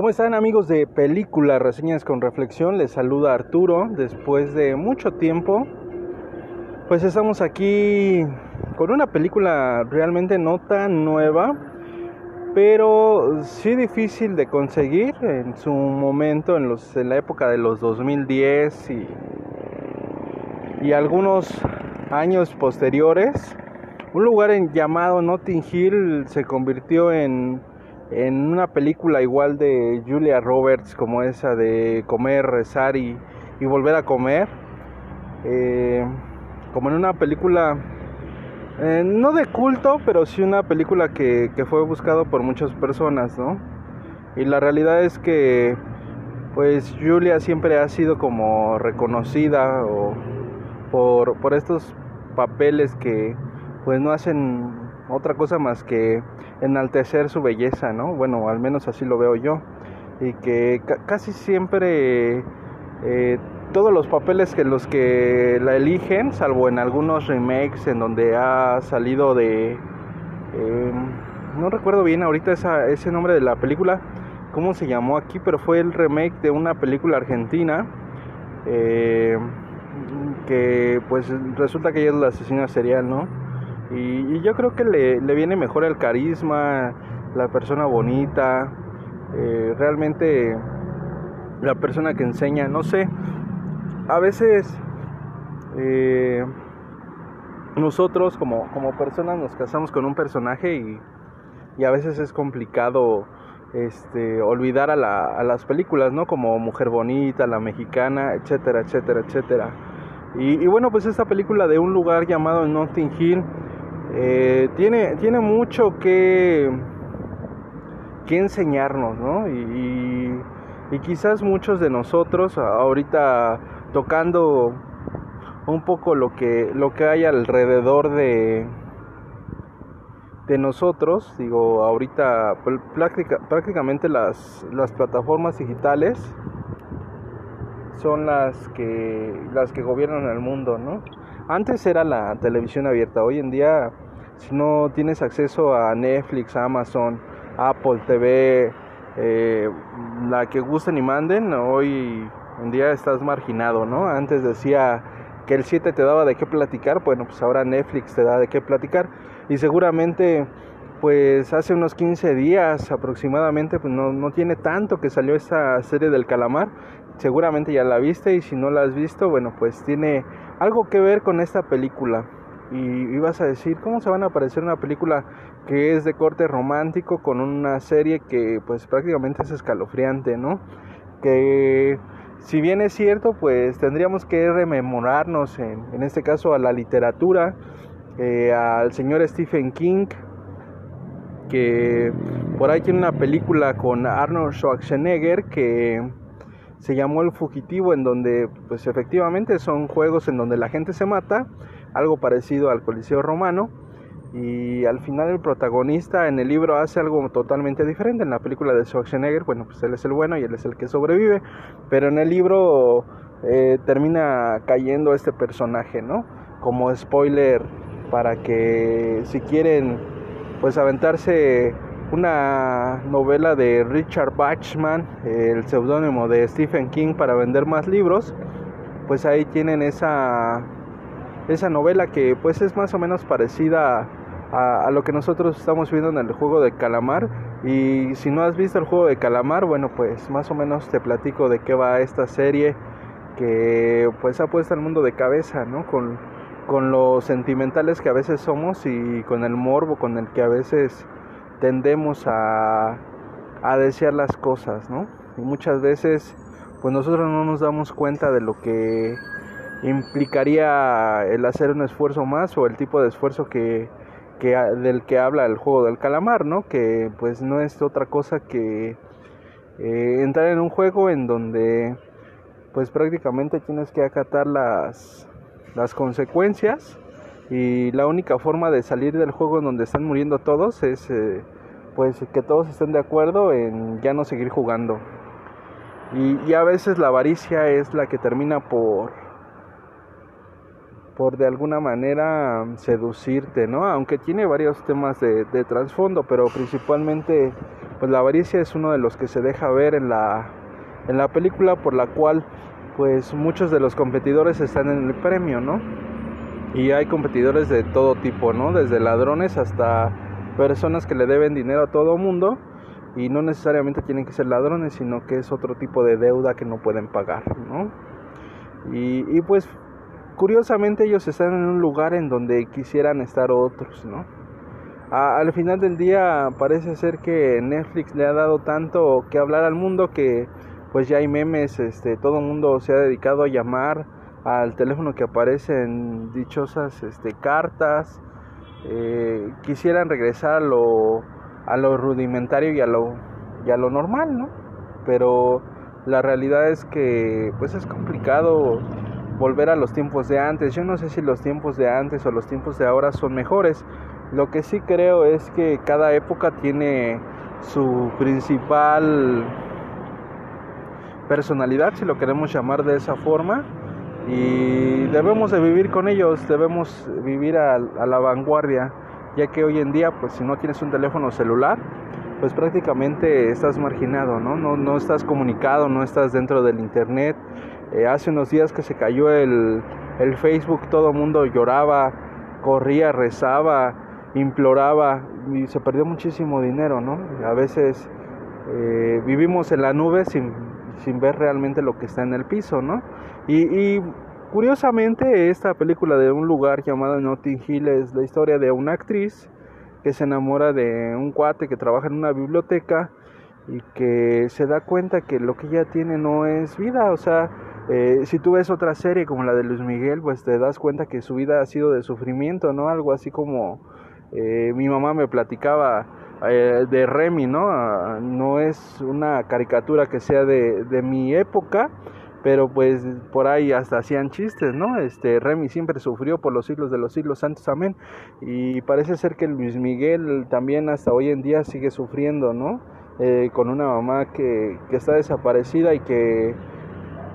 ¿Cómo están amigos de Película Reseñas con Reflexión? Les saluda Arturo después de mucho tiempo. Pues estamos aquí con una película realmente no tan nueva, pero sí difícil de conseguir en su momento, en, los, en la época de los 2010 y, y algunos años posteriores. Un lugar llamado Notting Hill se convirtió en en una película igual de Julia Roberts como esa de comer, rezar y, volver a comer, eh, como en una película eh, no de culto, pero sí una película que, fue buscado por muchas personas, ¿no? Y la realidad es que pues Julia siempre ha sido como reconocida o por, por estos papeles que pues no hacen otra cosa más que enaltecer su belleza, ¿no? Bueno, al menos así lo veo yo. Y que casi siempre eh, todos los papeles que los que la eligen, salvo en algunos remakes en donde ha salido de... Em, no recuerdo bien ahorita ese nombre de la película, cómo se llamó aquí, pero fue el remake de una película argentina. Eh, que pues resulta que ella es la asesina serial, ¿no? Y, yo creo que le, viene mejor el carisma, la persona bonita, eh, realmente la persona que enseña, no sé, a veces eh, nosotros como, como personas nos casamos con un personaje y, y a veces es complicado este, olvidar a, la, a, las películas, ¿no? Como Mujer Bonita, La Mexicana, etcétera, etcétera, etcétera. Y, y bueno, pues esta película de un lugar llamado Notting Hill eh, tiene, tiene mucho que, que enseñarnos, ¿no? Y, quizás muchos de nosotros ahorita tocando un poco lo que, lo que hay alrededor de, de nosotros, digo, ahorita prácticamente las, las plataformas digitales son las que, las que gobiernan el mundo, ¿no? Antes era la televisión abierta, hoy en día si no tienes acceso a Netflix, Amazon, Apple TV, eh, la que gusten y manden, hoy en día estás marginado, ¿no? Antes decía que el 7 te daba de qué platicar, bueno, pues ahora Netflix te da de qué platicar y seguramente pues hace unos 15 días aproximadamente, pues no, no tiene tanto que salió esta serie del calamar, seguramente ya la viste y si no la has visto, bueno, pues tiene algo que ver con esta película. Y ibas a decir, ¿cómo se van a aparecer una película que es de corte romántico con una serie que pues prácticamente es escalofriante, ¿no? Que si bien es cierto, pues tendríamos que rememorarnos en, en este caso a la literatura, eh, al señor Stephen King, que por ahí tiene una película con Arnold Schwarzenegger que se llamó El Fugitivo, en donde pues efectivamente son juegos en donde la gente se mata, algo parecido al Coliseo Romano, y al final el protagonista en el libro hace algo totalmente diferente. En la película de Schwarzenegger, bueno, pues él es el bueno y él es el que sobrevive, pero en el libro eh, termina cayendo este personaje, ¿no? Como spoiler para que si quieren pues aventarse una novela de Richard Bachman, el seudónimo de Stephen King para vender más libros, pues ahí tienen esa, esa novela que pues es más o menos parecida a, lo que nosotros estamos viendo en el juego de calamar y si no has visto el juego de calamar, bueno pues más o menos te platico de qué va esta serie que pues ha puesto al mundo de cabeza, ¿no? Con, con sentimentales que a veces somos y con el morbo con el que a veces tendemos a, a desear las cosas, ¿no? Y muchas veces, pues nosotros no nos damos cuenta de lo que implicaría el hacer un esfuerzo más o el tipo de esfuerzo que, que del que habla el juego del calamar, ¿no? Que pues no es otra cosa que eh, entrar en un juego en donde pues prácticamente tienes que acatar las, las consecuencias y la única forma de salir del juego en donde están muriendo todos es eh, pues que todos estén de acuerdo en ya no seguir jugando y, a veces la avaricia es la que termina por por de alguna manera seducirte, ¿no? Aunque tiene varios temas de, de trasfondo, pero principalmente pues la avaricia es uno de los que se deja ver en la, en la película por la cual pues muchos de los competidores están en el premio, ¿no? Y hay competidores de todo tipo, ¿no? Desde ladrones hasta personas que le deben dinero a todo mundo y no necesariamente tienen que ser ladrones, sino que es otro tipo de deuda que no pueden pagar, ¿no? Y, pues curiosamente ellos están en un lugar en donde quisieran estar otros, ¿no? al final del día parece ser que Netflix le ha dado tanto que hablar al mundo que pues ya hay memes, este, todo el mundo se ha dedicado a llamar al teléfono que aparece en dichosas este, cartas, eh, quisieran regresar a lo, a lo rudimentario y a lo, y a lo normal, ¿no? Pero la realidad es que pues es complicado volver a los tiempos de antes. Yo no sé si los tiempos de antes o los tiempos de ahora son mejores. Lo que sí creo es que cada época tiene su principal personalidad, si lo queremos llamar de esa forma, y debemos de vivir con ellos, debemos vivir a, la vanguardia, ya que hoy en día, pues si no tienes un teléfono celular, pues prácticamente estás marginado, ¿no? No, no estás comunicado, no estás dentro del internet. Eh, hace unos días que se cayó el, el Facebook, todo el mundo lloraba, corría, rezaba, imploraba y se perdió muchísimo dinero, ¿no? A veces eh, vivimos en la nube sin, sin, ver realmente lo que está en el piso, ¿no? Y, curiosamente esta película de un lugar llamado Notting Hill es la historia de una actriz que se enamora de un cuate que trabaja en una biblioteca y que se da cuenta que lo que ella tiene no es vida, o sea, eh, si tú ves otra serie como la de Luis Miguel, pues te das cuenta que su vida ha sido de sufrimiento, ¿no? Algo así como eh, mi mamá me platicaba eh, de Remy, ¿no? Ah, no es una caricatura que sea de, de, mi época, pero pues por ahí hasta hacían chistes, ¿no? Este Remy siempre sufrió por los siglos de los siglos santos, amén. Y parece ser que Luis Miguel también hasta hoy en día sigue sufriendo, ¿no? Eh, con una mamá que, que, está desaparecida y que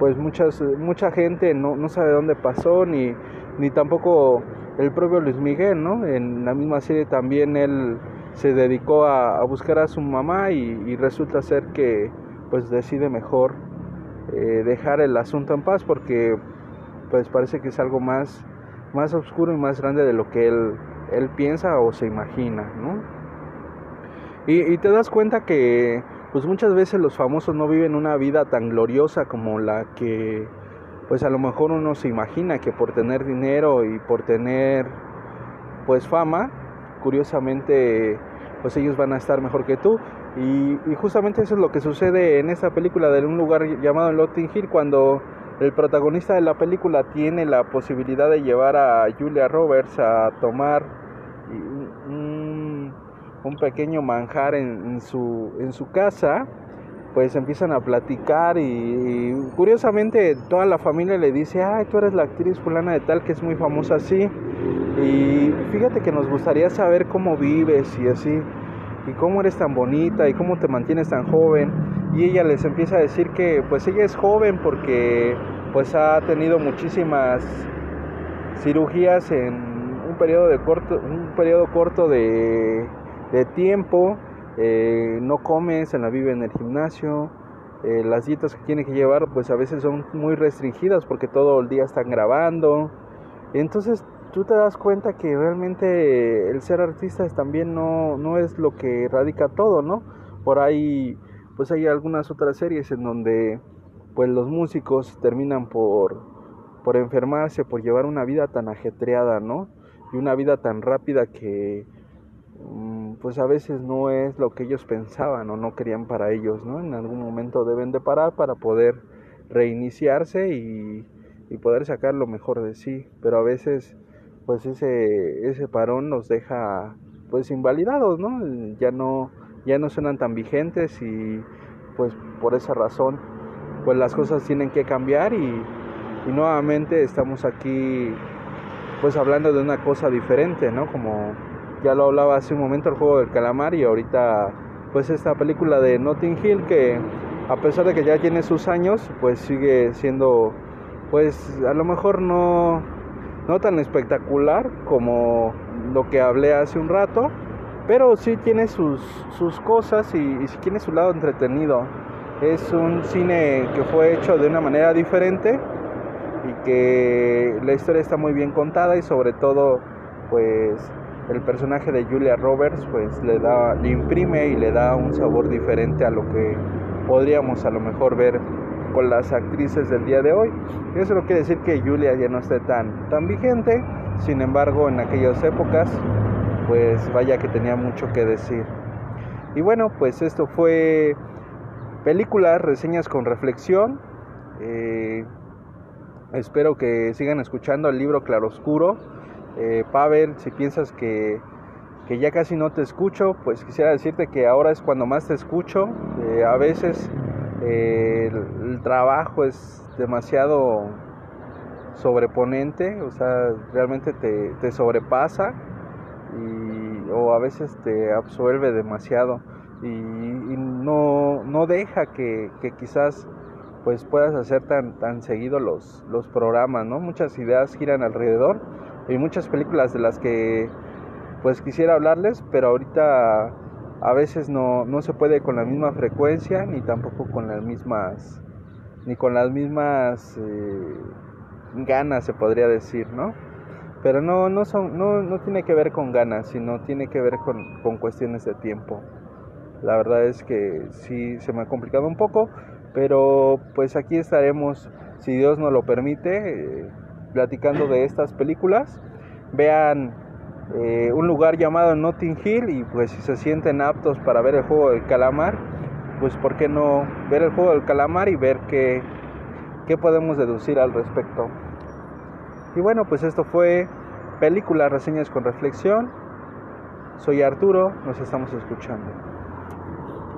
pues muchas, mucha gente no, no sabe dónde pasó ni, ni tampoco el propio Luis Miguel, ¿no? En la misma serie también él se dedicó a, buscar a su mamá y, resulta ser que pues decide mejor eh, dejar el asunto en paz porque pues parece que es algo más, más oscuro y más grande de lo que él, él piensa o se imagina, ¿no? Y, y te das cuenta que pues muchas veces los famosos no viven una vida tan gloriosa como la que pues a lo mejor uno se imagina que por tener dinero y por tener pues fama, curiosamente pues ellos van a estar mejor que tú. Y, justamente eso es lo que sucede en esta película de un lugar llamado Notting Hill cuando el protagonista de la película tiene la posibilidad de llevar a Julia Roberts a tomar un, pequeño manjar en, su, en su casa pues empiezan a platicar y, curiosamente toda la familia le dice, ay, tú eres la actriz fulana de tal que es muy famosa así. Y fíjate que nos gustaría saber cómo vives y así, y cómo eres tan bonita y cómo te mantienes tan joven. Y ella les empieza a decir que pues ella es joven porque pues ha tenido muchísimas cirugías en un periodo de corto, un periodo corto de, de tiempo eh, no come, se la vive en el gimnasio, eh, las dietas que tiene que llevar pues a veces son muy restringidas porque todo el día están grabando. Entonces tú te das cuenta que realmente el ser artista también no, no es lo que radica todo, ¿no? Por ahí pues hay algunas otras series en donde pues los músicos terminan por, por enfermarse, por llevar una vida tan ajetreada, ¿no? Y una vida tan rápida que Mm, pues a veces no es lo que ellos pensaban o no querían para ellos, ¿no? En algún momento deben de parar para poder reiniciarse y, poder sacar lo mejor de sí, pero a veces pues ese, ese parón nos deja pues invalidados, ¿no? Ya no, ya no suenan tan vigentes y pues por esa razón pues las cosas tienen que cambiar y, y nuevamente estamos aquí pues hablando de una cosa diferente, ¿no? Como ya lo hablaba hace un momento el juego del calamar y ahorita pues esta película de Notting Hill que a pesar de que ya tiene sus años pues sigue siendo pues a lo mejor no no tan espectacular como lo que hablé hace un rato, pero sí tiene sus, sus cosas y, sí tiene su lado entretenido. Es un cine que fue hecho de una manera diferente y que la historia está muy bien contada y sobre todo pues el personaje de Julia Roberts pues le da le imprime y le da un sabor diferente a lo que podríamos a lo mejor ver con las actrices del día de hoy. Eso no quiere decir que Julia ya no esté tan tan vigente, sin embargo, en aquellas épocas pues vaya que tenía mucho que decir. Y bueno, pues esto fue películas, reseñas con reflexión. Eh, espero que sigan escuchando el libro Claroscuro. Eh, Pavel, si piensas que, que, ya casi no te escucho, pues quisiera decirte que ahora es cuando más te escucho. Eh, a veces eh, el, trabajo es demasiado sobreponente, o sea, realmente te, te sobrepasa y, o a veces te absuelve demasiado y, y no, no, deja que, que, quizás pues puedas hacer tan, tan seguido los, los programas, ¿no? Muchas ideas giran alrededor y muchas películas de las que pues quisiera hablarles, pero ahorita a veces no, no se puede con la misma frecuencia ni tampoco con las mismas ni con las mismas eh, ganas se podría decir, ¿no? Pero no, no, son, no, no tiene que ver con ganas, sino tiene que ver con, con cuestiones de tiempo. La verdad es que sí se me ha complicado un poco, pero pues aquí estaremos, si Dios nos lo permite, eh, platicando de estas películas. Vean eh, un lugar llamado Notting Hill y pues si se sienten aptos para ver el juego del calamar, pues por qué no ver el juego del calamar y ver qué, qué podemos deducir al respecto. Y bueno, pues esto fue películas, reseñas con reflexión. Soy Arturo, nos estamos escuchando.